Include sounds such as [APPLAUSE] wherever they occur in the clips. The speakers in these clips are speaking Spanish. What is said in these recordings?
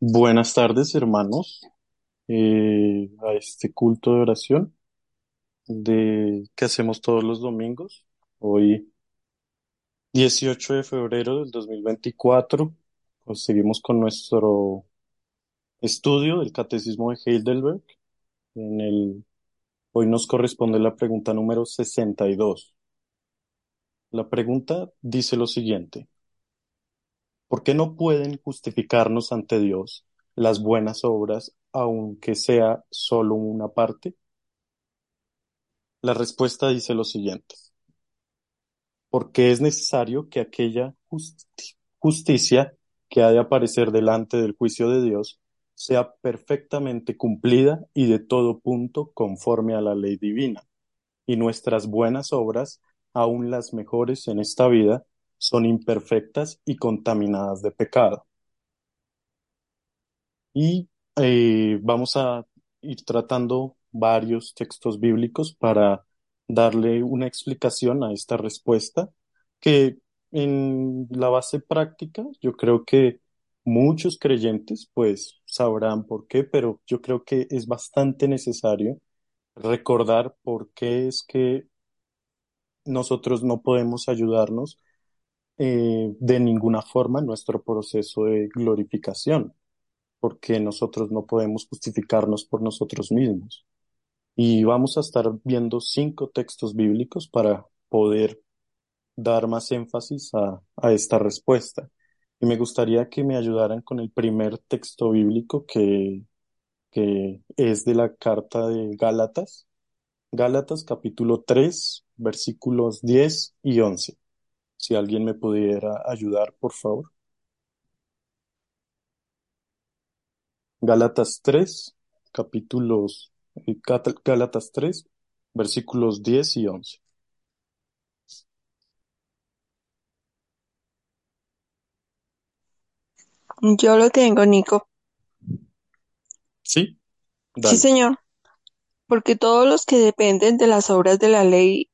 Buenas tardes, hermanos, eh, a este culto de oración de, que hacemos todos los domingos. Hoy, 18 de febrero del 2024, pues seguimos con nuestro estudio del Catecismo de Heidelberg. En el, hoy nos corresponde la pregunta número 62. La pregunta dice lo siguiente. ¿Por qué no pueden justificarnos ante Dios las buenas obras, aunque sea solo una parte? La respuesta dice lo siguiente. Porque es necesario que aquella justi- justicia que ha de aparecer delante del juicio de Dios sea perfectamente cumplida y de todo punto conforme a la ley divina. Y nuestras buenas obras, aun las mejores en esta vida, son imperfectas y contaminadas de pecado. Y eh, vamos a ir tratando varios textos bíblicos para darle una explicación a esta respuesta, que en la base práctica yo creo que muchos creyentes pues sabrán por qué, pero yo creo que es bastante necesario recordar por qué es que nosotros no podemos ayudarnos eh, de ninguna forma nuestro proceso de glorificación porque nosotros no podemos justificarnos por nosotros mismos. Y vamos a estar viendo cinco textos bíblicos para poder dar más énfasis a, a esta respuesta. Y me gustaría que me ayudaran con el primer texto bíblico que, que es de la carta de Gálatas. Gálatas capítulo 3, versículos 10 y 11. Si alguien me pudiera ayudar, por favor. Gálatas 3, capítulos, eh, Gálatas 3, versículos 10 y 11. Yo lo tengo, Nico. ¿Sí? Sí, señor. Porque todos los que dependen de las obras de la ley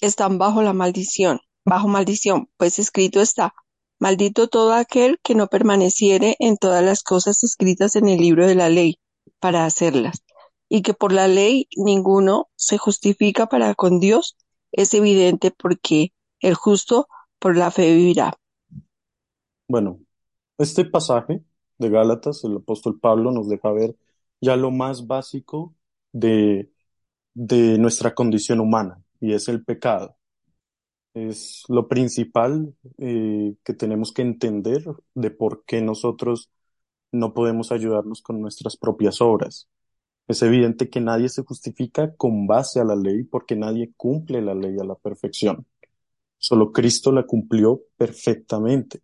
están bajo la maldición, bajo maldición, pues escrito está, maldito todo aquel que no permaneciere en todas las cosas escritas en el libro de la ley para hacerlas, y que por la ley ninguno se justifica para con Dios, es evidente porque el justo por la fe vivirá. Bueno, este pasaje de Gálatas, el apóstol Pablo nos deja ver ya lo más básico de, de nuestra condición humana, y es el pecado. Es lo principal eh, que tenemos que entender de por qué nosotros no podemos ayudarnos con nuestras propias obras. Es evidente que nadie se justifica con base a la ley porque nadie cumple la ley a la perfección. Solo Cristo la cumplió perfectamente.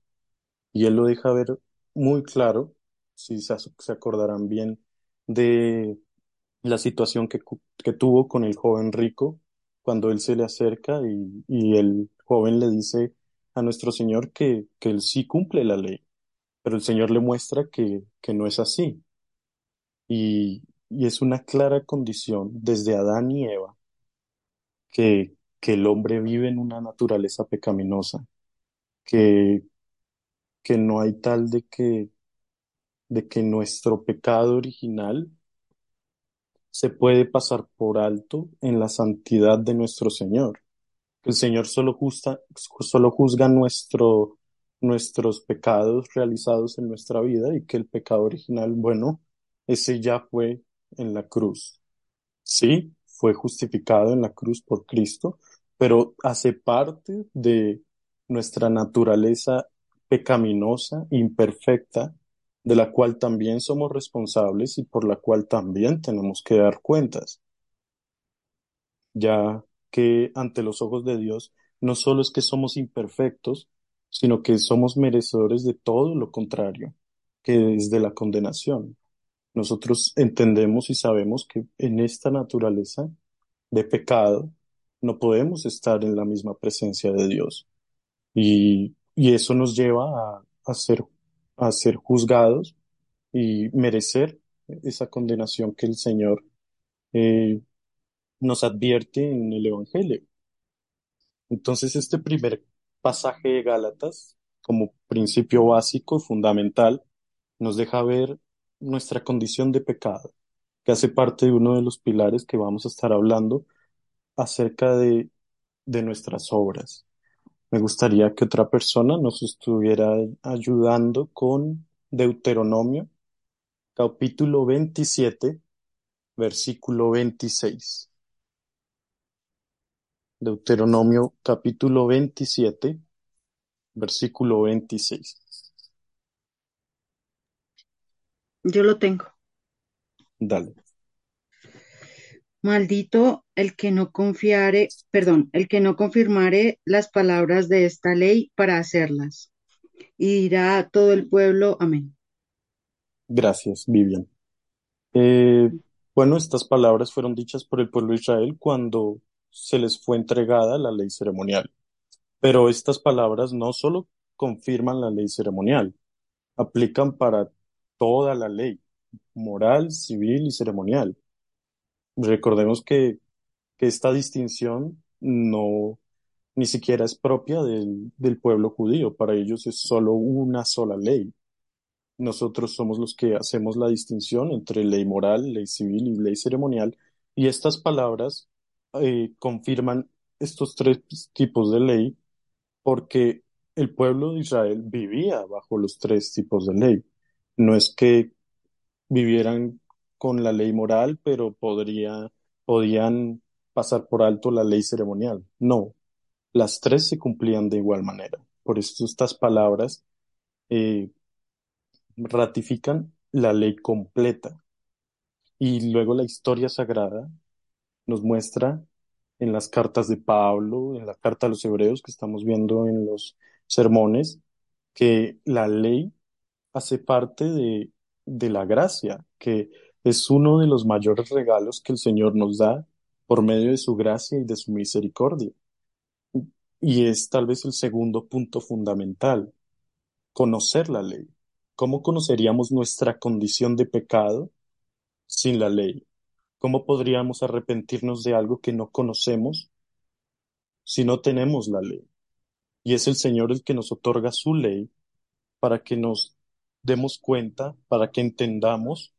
Y Él lo deja ver muy claro, si se, acordarán bien de la situación que, que tuvo con el joven rico cuando Él se le acerca y, el joven le dice a nuestro Señor que, que Él sí cumple la ley, pero el Señor le muestra que, que no es así. Y, y es una clara condición desde Adán y Eva que, que el hombre vive en una naturaleza pecaminosa, que, que no hay tal de que, de que nuestro pecado original se puede pasar por alto en la santidad de nuestro Señor. El Señor solo, justa, solo juzga nuestro, nuestros pecados realizados en nuestra vida y que el pecado original, bueno, ese ya fue en la cruz. Sí, fue justificado en la cruz por Cristo, pero hace parte de nuestra naturaleza pecaminosa, imperfecta, de la cual también somos responsables y por la cual también tenemos que dar cuentas, ya que ante los ojos de Dios no solo es que somos imperfectos, sino que somos merecedores de todo lo contrario, que es de la condenación. Nosotros entendemos y sabemos que en esta naturaleza de pecado no podemos estar en la misma presencia de Dios. Y, y eso nos lleva a, a ser, a ser juzgados y merecer esa condenación que el Señor eh, nos advierte en el Evangelio. Entonces, este primer pasaje de Gálatas, como principio básico, fundamental, nos deja ver nuestra condición de pecado, que hace parte de uno de los pilares que vamos a estar hablando acerca de, de nuestras obras. Me gustaría que otra persona nos estuviera ayudando con Deuteronomio, capítulo 27, versículo 26. Deuteronomio, capítulo 27, versículo 26. Yo lo tengo. Dale. Maldito el que no confiare, perdón, el que no confirmare las palabras de esta ley para hacerlas. Y dirá todo el pueblo, amén. Gracias, Vivian. Eh, bueno, estas palabras fueron dichas por el pueblo de Israel cuando se les fue entregada la ley ceremonial. Pero estas palabras no solo confirman la ley ceremonial, aplican para toda la ley, moral, civil y ceremonial. Recordemos que, que esta distinción no ni siquiera es propia del, del pueblo judío, para ellos es solo una sola ley. Nosotros somos los que hacemos la distinción entre ley moral, ley civil y ley ceremonial, y estas palabras eh, confirman estos tres tipos de ley porque el pueblo de Israel vivía bajo los tres tipos de ley. No es que vivieran con la ley moral, pero podría, podían pasar por alto la ley ceremonial. No, las tres se cumplían de igual manera. Por eso estas palabras eh, ratifican la ley completa. Y luego la historia sagrada nos muestra en las cartas de Pablo, en la carta a los hebreos que estamos viendo en los sermones, que la ley hace parte de, de la gracia, que es uno de los mayores regalos que el Señor nos da por medio de su gracia y de su misericordia. Y es tal vez el segundo punto fundamental, conocer la ley. ¿Cómo conoceríamos nuestra condición de pecado sin la ley? ¿Cómo podríamos arrepentirnos de algo que no conocemos si no tenemos la ley? Y es el Señor el que nos otorga su ley para que nos demos cuenta, para que entendamos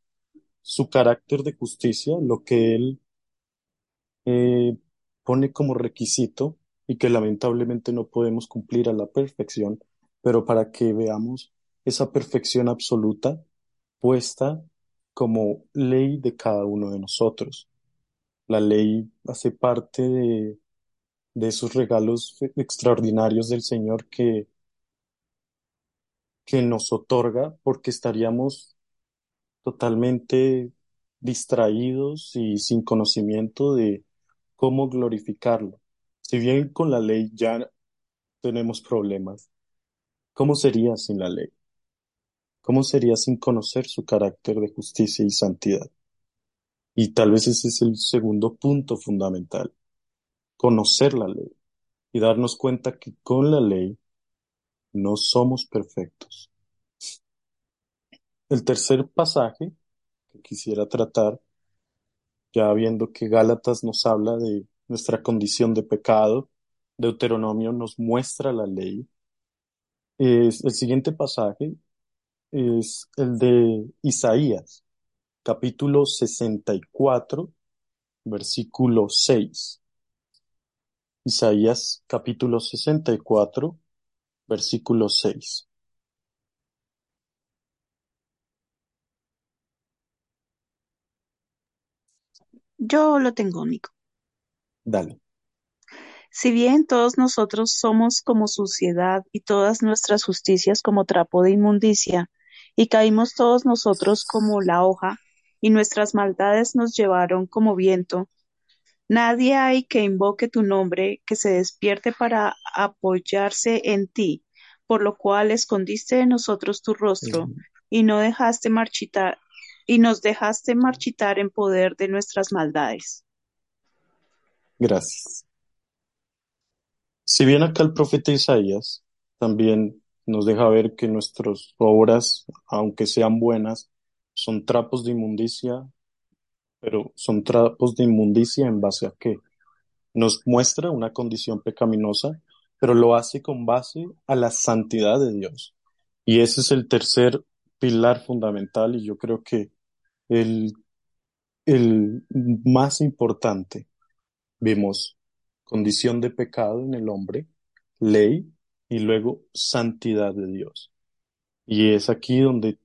su carácter de justicia, lo que Él eh, pone como requisito y que lamentablemente no podemos cumplir a la perfección, pero para que veamos esa perfección absoluta puesta como ley de cada uno de nosotros. La ley hace parte de, de esos regalos extraordinarios del Señor que, que nos otorga porque estaríamos totalmente distraídos y sin conocimiento de cómo glorificarlo. Si bien con la ley ya tenemos problemas, ¿cómo sería sin la ley? ¿Cómo sería sin conocer su carácter de justicia y santidad? Y tal vez ese es el segundo punto fundamental, conocer la ley y darnos cuenta que con la ley no somos perfectos. El tercer pasaje que quisiera tratar, ya viendo que Gálatas nos habla de nuestra condición de pecado, Deuteronomio nos muestra la ley, es el siguiente pasaje es el de Isaías, capítulo 64, versículo 6. Isaías, capítulo 64, versículo 6. Yo lo tengo, Nico. Dale. Si bien todos nosotros somos como suciedad y todas nuestras justicias como trapo de inmundicia, y caímos todos nosotros como la hoja, y nuestras maldades nos llevaron como viento, nadie hay que invoque tu nombre, que se despierte para apoyarse en ti, por lo cual escondiste de nosotros tu rostro, y no dejaste marchitar, y nos dejaste marchitar en poder de nuestras maldades. Gracias. Si bien acá el profeta Isaías también nos deja ver que nuestras obras, aunque sean buenas, son trapos de inmundicia, pero son trapos de inmundicia en base a qué? Nos muestra una condición pecaminosa, pero lo hace con base a la santidad de Dios. Y ese es el tercer pilar fundamental y yo creo que el, el más importante. Vemos condición de pecado en el hombre, ley y luego santidad de Dios. Y es aquí donde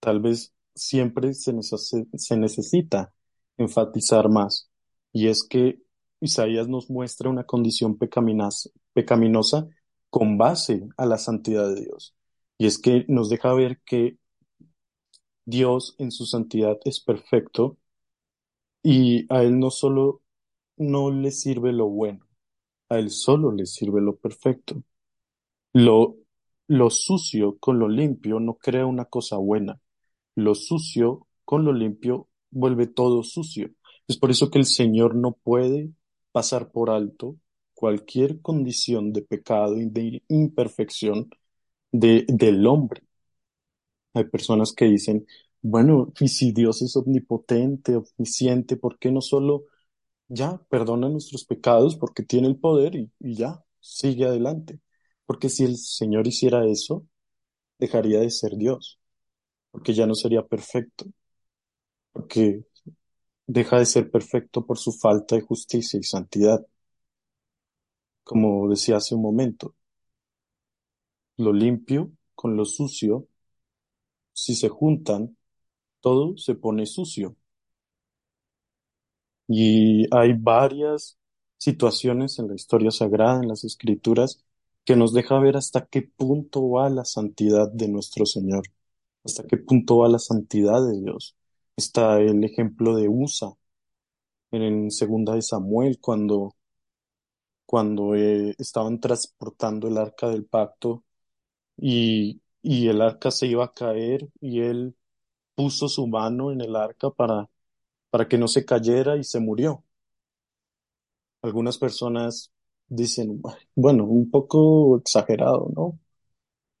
tal vez siempre se, se necesita enfatizar más. Y es que Isaías nos muestra una condición pecaminosa con base a la santidad de Dios. Y es que nos deja ver que Dios en su santidad es perfecto y a Él no solo no le sirve lo bueno, a Él solo le sirve lo perfecto. Lo, lo sucio con lo limpio no crea una cosa buena. Lo sucio con lo limpio vuelve todo sucio. Es por eso que el Señor no puede pasar por alto cualquier condición de pecado y de imperfección de, del hombre. Hay personas que dicen, bueno, y si Dios es omnipotente, omnisciente, ¿por qué no solo ya perdona nuestros pecados porque tiene el poder y, y ya sigue adelante? Porque si el Señor hiciera eso, dejaría de ser Dios, porque ya no sería perfecto, porque deja de ser perfecto por su falta de justicia y santidad. Como decía hace un momento, lo limpio con lo sucio, si se juntan, todo se pone sucio. Y hay varias situaciones en la historia sagrada, en las escrituras, que nos deja ver hasta qué punto va la santidad de nuestro Señor, hasta qué punto va la santidad de Dios. Está el ejemplo de Usa en segunda de Samuel, cuando, cuando eh, estaban transportando el arca del pacto y, y el arca se iba a caer y él puso su mano en el arca para, para que no se cayera y se murió. Algunas personas dicen, bueno, un poco exagerado, ¿no?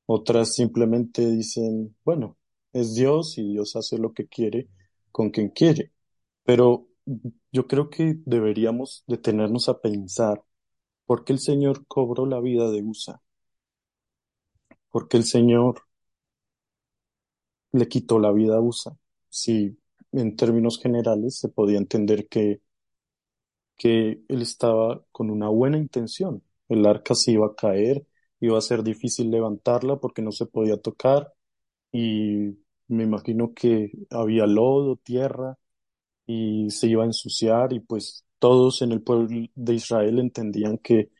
Otras simplemente dicen, bueno, es Dios y Dios hace lo que quiere con quien quiere. Pero yo creo que deberíamos detenernos a pensar por qué el Señor cobró la vida de Usa, por qué el Señor le quitó la vida a Usa. Si en términos generales se podía entender que, que él estaba con una buena intención. El arca se iba a caer, iba a ser difícil levantarla porque no se podía tocar y me imagino que había lodo, tierra y se iba a ensuciar y pues todos en el pueblo de Israel entendían que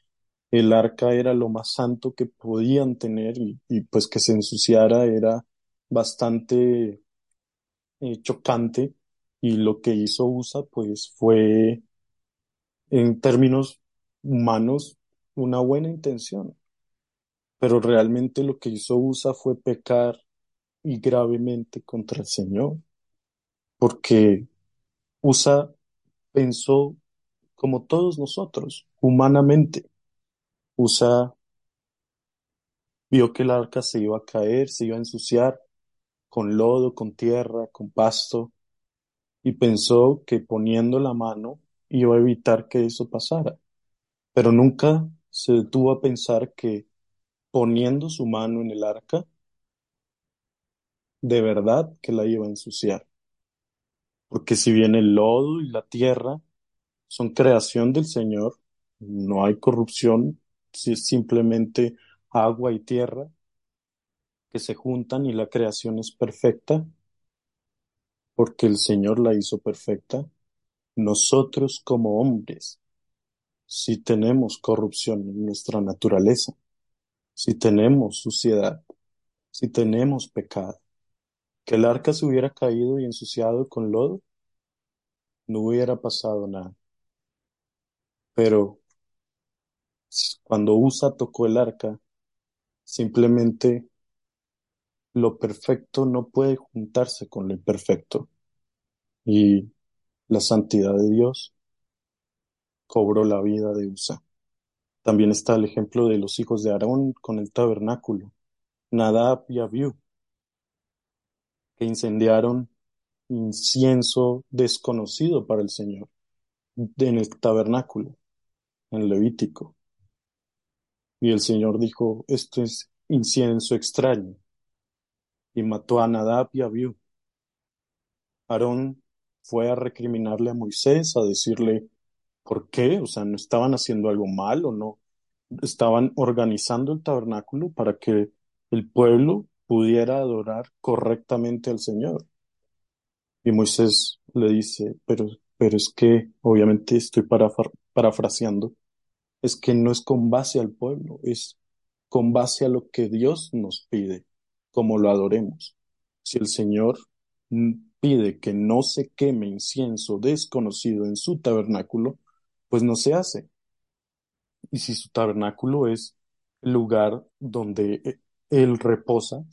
el arca era lo más santo que podían tener y, pues que se ensuciara era bastante eh, chocante y lo que hizo USA pues fue en términos humanos una buena intención, pero realmente lo que hizo USA fue pecar y gravemente contra el Señor, porque USA pensó como todos nosotros, humanamente. USA vio que el arca se iba a caer, se iba a ensuciar, con lodo, con tierra, con pasto, y pensó que poniendo la mano iba a evitar que eso pasara. Pero nunca se detuvo a pensar que poniendo su mano en el arca, de verdad que la iba a ensuciar. Porque si bien el lodo y la tierra son creación del Señor, no hay corrupción, si es simplemente agua y tierra, se juntan y la creación es perfecta, porque el Señor la hizo perfecta, nosotros como hombres, si tenemos corrupción en nuestra naturaleza, si tenemos suciedad, si tenemos pecado, que el arca se hubiera caído y ensuciado con lodo, no hubiera pasado nada. Pero cuando Usa tocó el arca, simplemente lo perfecto no puede juntarse con lo imperfecto. Y la santidad de Dios cobró la vida de Usa. También está el ejemplo de los hijos de Aarón con el tabernáculo, Nadab y Abiú, que incendiaron incienso desconocido para el Señor en el tabernáculo, en Levítico. Y el Señor dijo, esto es incienso extraño, y mató a Nadab y a Abiú. Aarón fue a recriminarle a Moisés, a decirle, ¿por qué? O sea, ¿no estaban haciendo algo mal o no? Estaban organizando el tabernáculo para que el pueblo pudiera adorar correctamente al Señor. Y Moisés le dice, pero, pero es que, obviamente estoy parafraseando, es que no es con base al pueblo, es con base a lo que Dios nos pide, como lo adoremos. Si el Señor pide que no se queme incienso desconocido en su tabernáculo, pues no se hace. Y si su tabernáculo es el lugar donde eh, Él reposa,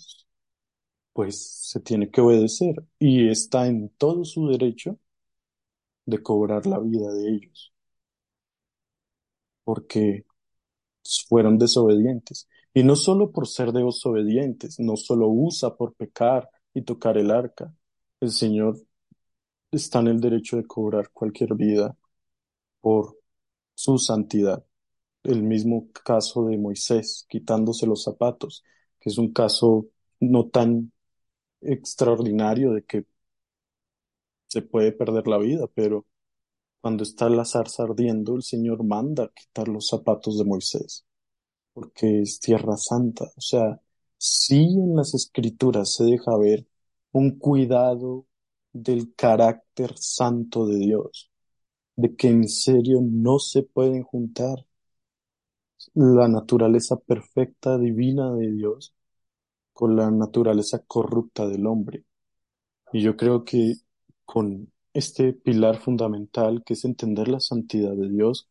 pues se tiene que obedecer y está en todo su derecho de cobrar la vida de ellos, porque fueron desobedientes. Y no solo por ser desobedientes, no solo usa por pecar y tocar el arca, el Señor está en el derecho de cobrar cualquier vida por su santidad. El mismo caso de Moisés quitándose los zapatos, que es un caso no tan extraordinario de que se puede perder la vida, pero cuando está la zarza ardiendo, el Señor manda quitar los zapatos de Moisés, porque es tierra santa. O sea, sí en las escrituras se deja ver un cuidado del carácter santo de Dios, de que en serio no se pueden juntar la naturaleza perfecta, divina de Dios con la naturaleza corrupta del hombre. Y yo creo que con este pilar fundamental que es entender la santidad de Dios,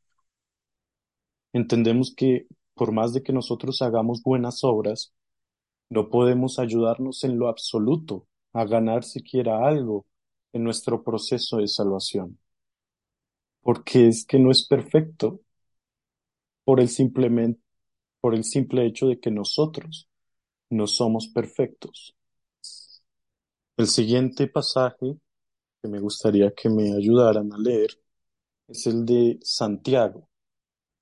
entendemos que por más de que nosotros hagamos buenas obras, no podemos ayudarnos en lo absoluto a ganar siquiera algo en nuestro proceso de salvación. Porque es que no es perfecto por el simplemente, por el simple hecho de que nosotros no somos perfectos. El siguiente pasaje que me gustaría que me ayudaran a leer es el de Santiago,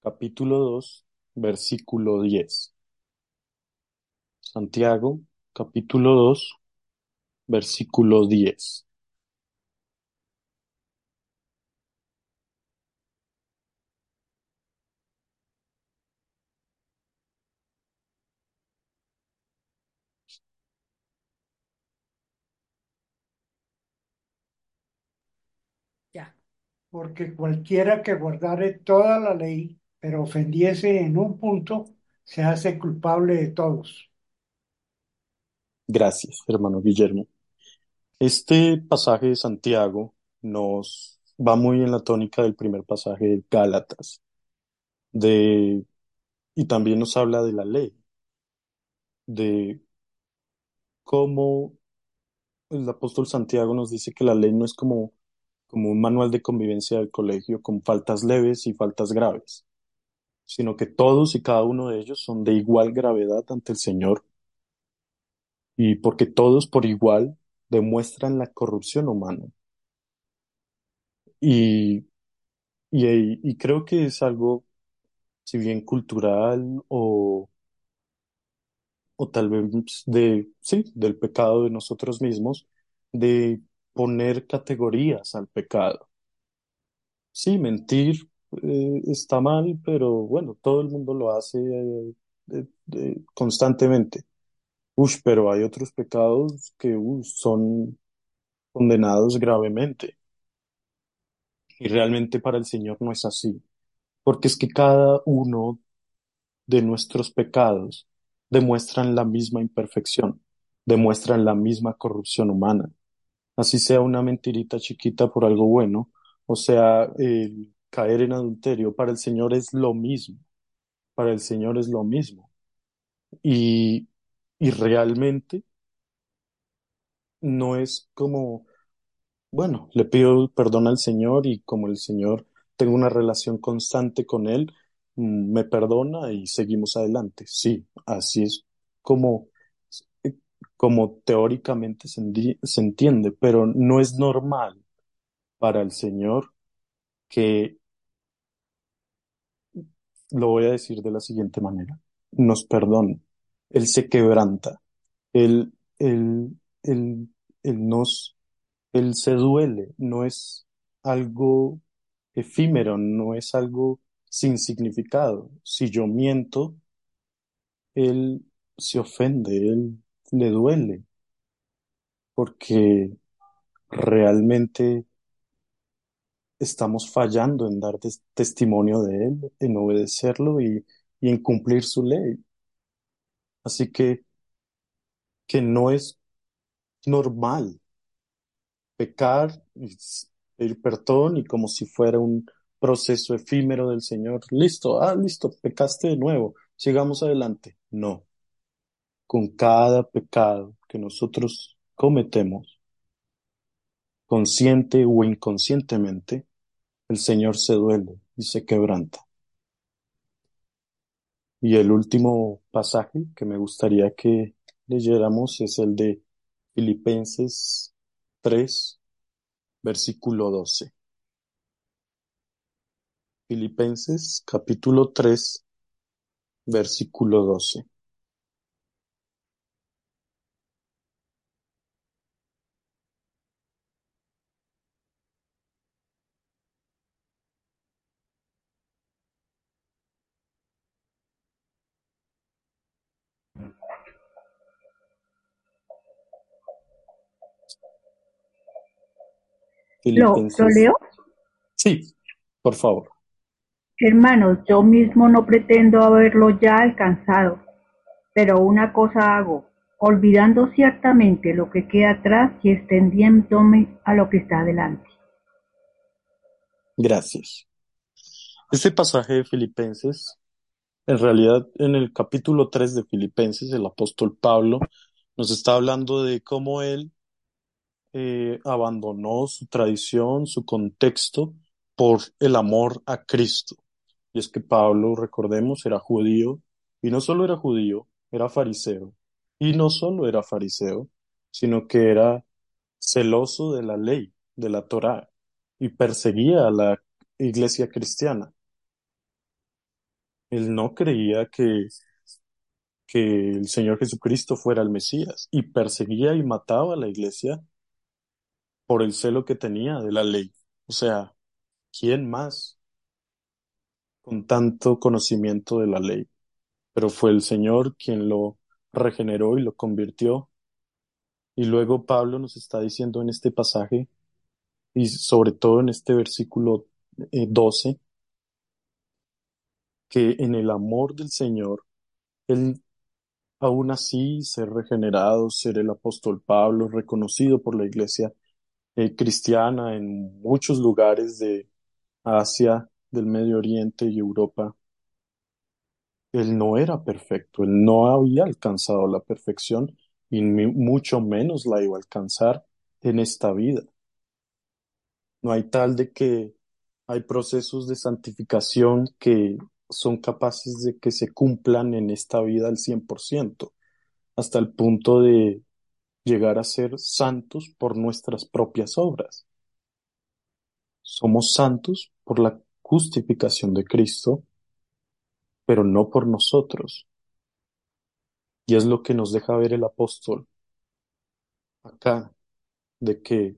capítulo 2, versículo 10. Santiago, capítulo 2, versículo 10. Ya. Porque cualquiera que guardare toda la ley, pero ofendiese en un punto, se hace culpable de todos. Gracias, hermano Guillermo. Este pasaje de Santiago nos va muy en la tónica del primer pasaje de Gálatas, de, y también nos habla de la ley, de cómo el apóstol Santiago nos dice que la ley no es como, como un manual de convivencia del colegio con faltas leves y faltas graves, sino que todos y cada uno de ellos son de igual gravedad ante el Señor y porque todos por igual demuestran la corrupción humana. Y, y, creo que es algo, si bien cultural o, o tal vez de, sí, del pecado de nosotros mismos, de poner categorías al pecado. Sí, mentir eh, está mal, pero bueno, todo el mundo lo hace eh, eh, constantemente. Ush, pero hay otros pecados que son condenados gravemente. Y realmente para el Señor no es así, porque es que cada uno de nuestros pecados demuestran la misma imperfección, demuestran la misma corrupción humana. Así sea una mentirita chiquita por algo bueno, o sea, caer en adulterio, para el Señor es lo mismo, para el Señor es lo mismo. Y, y realmente no es como, bueno, le pido perdón al Señor y como el Señor tengo una relación constante con Él, mm, me perdona y seguimos adelante. Sí, así es como, como teóricamente se, se entiende, pero no es normal para el Señor que, lo voy a decir de la siguiente manera, nos perdone. Él se quebranta. Él, Él, él, él nos, él se duele, no es algo efímero, no es algo sin significado. Si yo miento, él se ofende, él le duele, porque realmente estamos fallando en dar tes- testimonio de él, en obedecerlo y, en cumplir su ley. Así que, que no es normal pecar y pedir perdón y como si fuera un proceso efímero del Señor. Listo, ah, listo, pecaste de nuevo, sigamos adelante. No, con cada pecado que nosotros cometemos, consciente o inconscientemente, el Señor se duele y se quebranta. Y el último pasaje que me gustaría que leyéramos es el de Filipenses 3, versículo 12. Filipenses capítulo 3, versículo 12. ¿Lo, lo leo? Sí, por favor. Hermanos, yo mismo no pretendo haberlo ya alcanzado, pero una cosa hago, olvidando ciertamente lo que queda atrás y extendiéndome a lo que está delante. Gracias. Este pasaje de Filipenses, en realidad en el capítulo 3 de Filipenses, el apóstol Pablo nos está hablando de cómo él eh, abandonó su tradición, su contexto, por el amor a Cristo. Y es que Pablo, recordemos, era judío, y no solo era judío, era fariseo. Y no solo era fariseo, sino que era celoso de la ley, de la Torá, y perseguía a la iglesia cristiana. Él no creía que, que el Señor Jesucristo fuera el Mesías, y perseguía y mataba a la iglesia por el celo que tenía de la ley. O sea, ¿quién más con tanto conocimiento de la ley? Pero fue el Señor quien lo regeneró y lo convirtió. Y luego Pablo nos está diciendo en este pasaje, y sobre todo en este versículo eh, 12, que en el amor del Señor, él aún así ser regenerado, ser el apóstol Pablo, reconocido por la iglesia eh, cristiana en muchos lugares de Asia, del Medio Oriente y Europa, él no era perfecto, él no había alcanzado la perfección y mucho menos la iba a alcanzar en esta vida. No hay tal de que hay procesos de santificación que son capaces de que se cumplan en esta vida al 100%, hasta el punto de llegar a ser santos por nuestras propias obras. Somos santos por la justificación de Cristo, pero no por nosotros. Y es lo que nos deja ver el apóstol acá, de que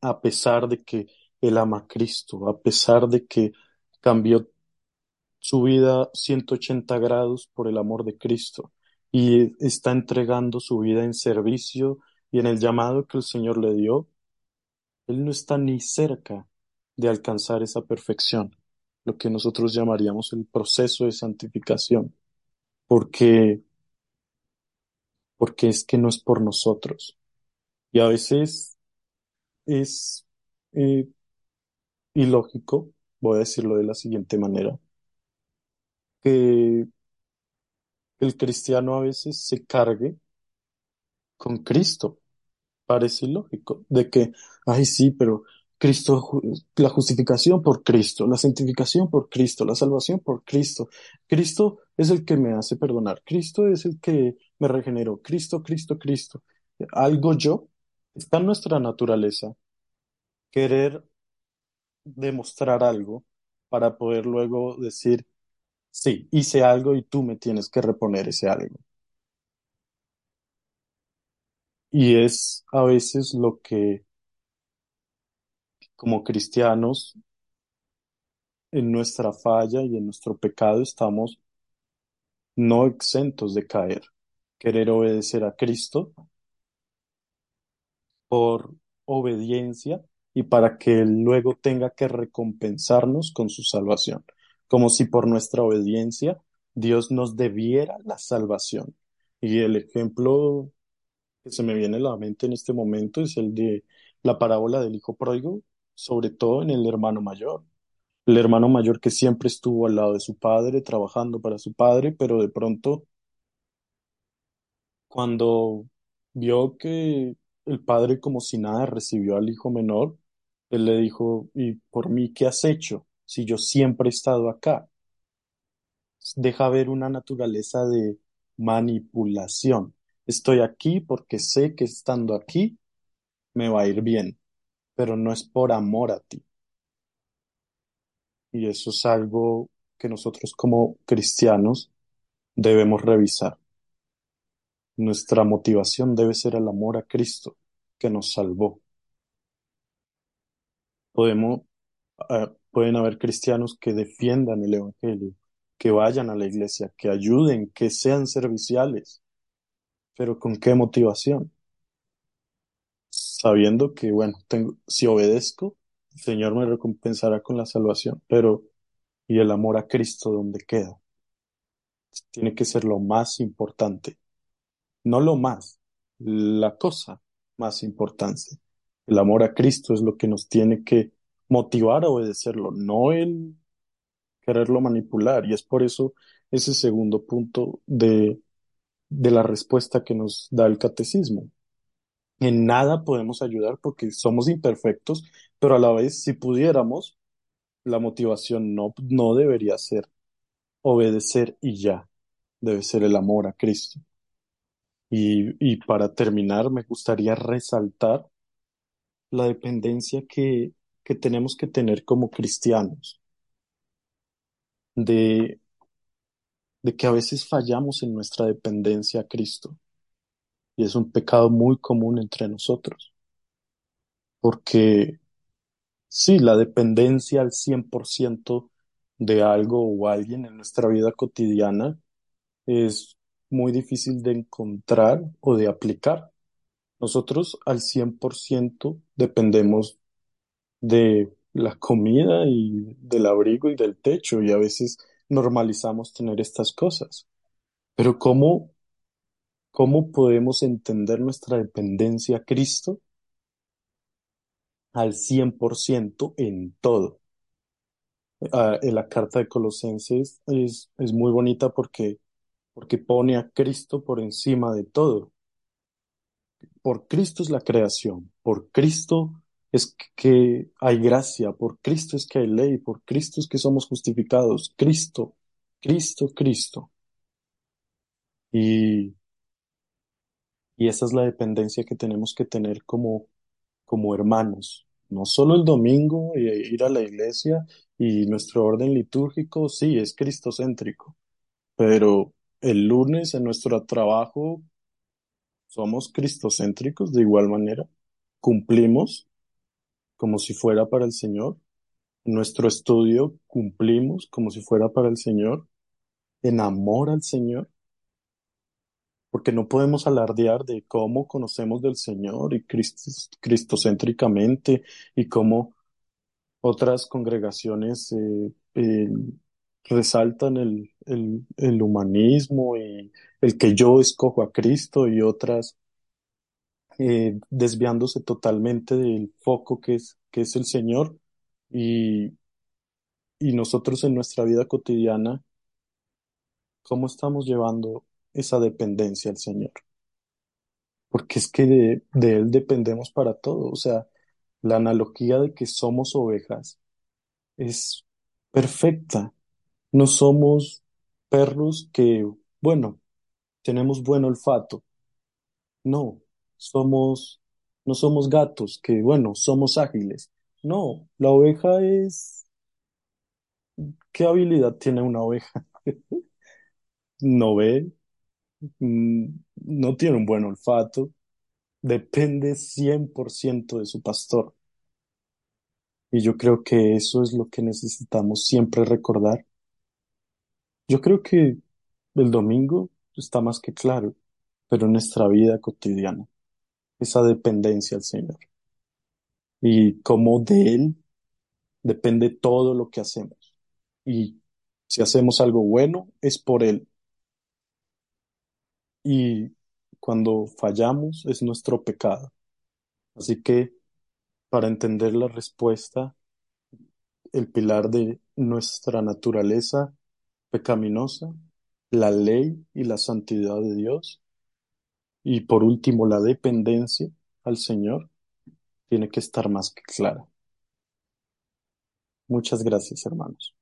a pesar de que él ama a Cristo, a pesar de que cambió su vida 180 grados por el amor de Cristo y está entregando su vida en servicio y en el llamado que el Señor le dio, él no está ni cerca de alcanzar esa perfección, lo que nosotros llamaríamos el proceso de santificación, porque, porque es que no es por nosotros. Y a veces es eh, ilógico, voy a decirlo de la siguiente manera, que el cristiano a veces se cargue con Cristo. Parece ilógico, de que, ay sí, pero Cristo, la justificación por Cristo, la santificación por Cristo, la salvación por Cristo. Cristo es el que me hace perdonar. Cristo es el que me regeneró. Cristo, Cristo, Cristo. Algo yo, está en nuestra naturaleza, querer demostrar algo para poder luego decir, sí, hice algo y tú me tienes que reponer ese algo. Y es a veces lo que como cristianos en nuestra falla y en nuestro pecado estamos no exentos de caer. Querer obedecer a Cristo por obediencia y para que Él luego tenga que recompensarnos con su salvación, como si por nuestra obediencia Dios nos debiera la salvación. Y el ejemplo que se me viene a la mente en este momento es el de la parábola del hijo pródigo, sobre todo en el hermano mayor. El hermano mayor que siempre estuvo al lado de su padre, trabajando para su padre, pero de pronto, cuando vio que el padre como si nada recibió al hijo menor, él le dijo, ¿y por mí qué has hecho si yo siempre he estado acá? Deja ver una naturaleza de manipulación. Estoy aquí porque sé que estando aquí me va a ir bien, pero no es por amor a ti. Y eso es algo que nosotros como cristianos debemos revisar. Nuestra motivación debe ser el amor a Cristo que nos salvó. Podemos, uh, pueden haber cristianos que defiendan el Evangelio, que vayan a la iglesia, que ayuden, que sean serviciales, pero ¿con qué motivación? Sabiendo que, bueno, tengo, si obedezco, el Señor me recompensará con la salvación, pero ¿y el amor a Cristo dónde queda? Tiene que ser lo más importante, no lo más, la cosa más importante. El amor a Cristo es lo que nos tiene que motivar a obedecerlo, no el quererlo manipular. Y es por eso ese segundo punto de, de la respuesta que nos da el catecismo. En nada podemos ayudar porque somos imperfectos, pero a la vez, si pudiéramos, la motivación no, no debería ser obedecer y ya, debe ser el amor a Cristo. Y, y para terminar, me gustaría resaltar la dependencia que, que tenemos que tener como cristianos, de, de que a veces fallamos en nuestra dependencia a Cristo. Y es un pecado muy común entre nosotros. Porque sí, la dependencia al 100% de algo o alguien en nuestra vida cotidiana es muy difícil de encontrar o de aplicar. Nosotros al 100% dependemos de la comida y del abrigo y del techo y a veces normalizamos tener estas cosas. Pero ¿cómo, cómo podemos entender nuestra dependencia a Cristo al 100% en todo? Ah, en la carta de Colosenses es, es muy bonita porque, porque pone a Cristo por encima de todo. Por Cristo es la creación, por Cristo es que hay gracia, por Cristo es que hay ley, por Cristo es que somos justificados. Cristo, Cristo, Cristo. Y, y esa es la dependencia que tenemos que tener como, como hermanos. No solo el domingo y ir a la iglesia y nuestro orden litúrgico, sí, es cristocéntrico, pero el lunes en nuestro trabajo somos cristocéntricos de igual manera. Cumplimos como si fuera para el Señor. Nuestro estudio cumplimos como si fuera para el Señor. En amor al Señor. Porque no podemos alardear de cómo conocemos del Señor y Cristo, cristocéntricamente y cómo otras congregaciones eh, eh, resaltan el, el humanismo y el que yo escojo a Cristo y otras eh, desviándose totalmente del foco que es, que es el Señor y, y nosotros en nuestra vida cotidiana, ¿cómo estamos llevando esa dependencia al Señor? Porque es que de, de Él dependemos para todo. O sea, la analogía de que somos ovejas es perfecta. No somos perros que, bueno, tenemos buen olfato. No, somos, no somos gatos que, bueno, somos ágiles. No, la oveja es, ¿qué habilidad tiene una oveja? [LAUGHS] No ve, mm, no tiene un buen olfato, depende 100% de su pastor. Y yo creo que eso es lo que necesitamos siempre recordar. Yo creo que el domingo está más que claro, pero en nuestra vida cotidiana, esa dependencia al Señor. Y como de Él depende todo lo que hacemos. Y si hacemos algo bueno, es por Él. Y cuando fallamos, es nuestro pecado. Así que para entender la respuesta, el pilar de nuestra naturaleza pecaminosa, la ley y la santidad de Dios, y por último la dependencia al Señor, tiene que estar más que clara. Muchas gracias, hermanos.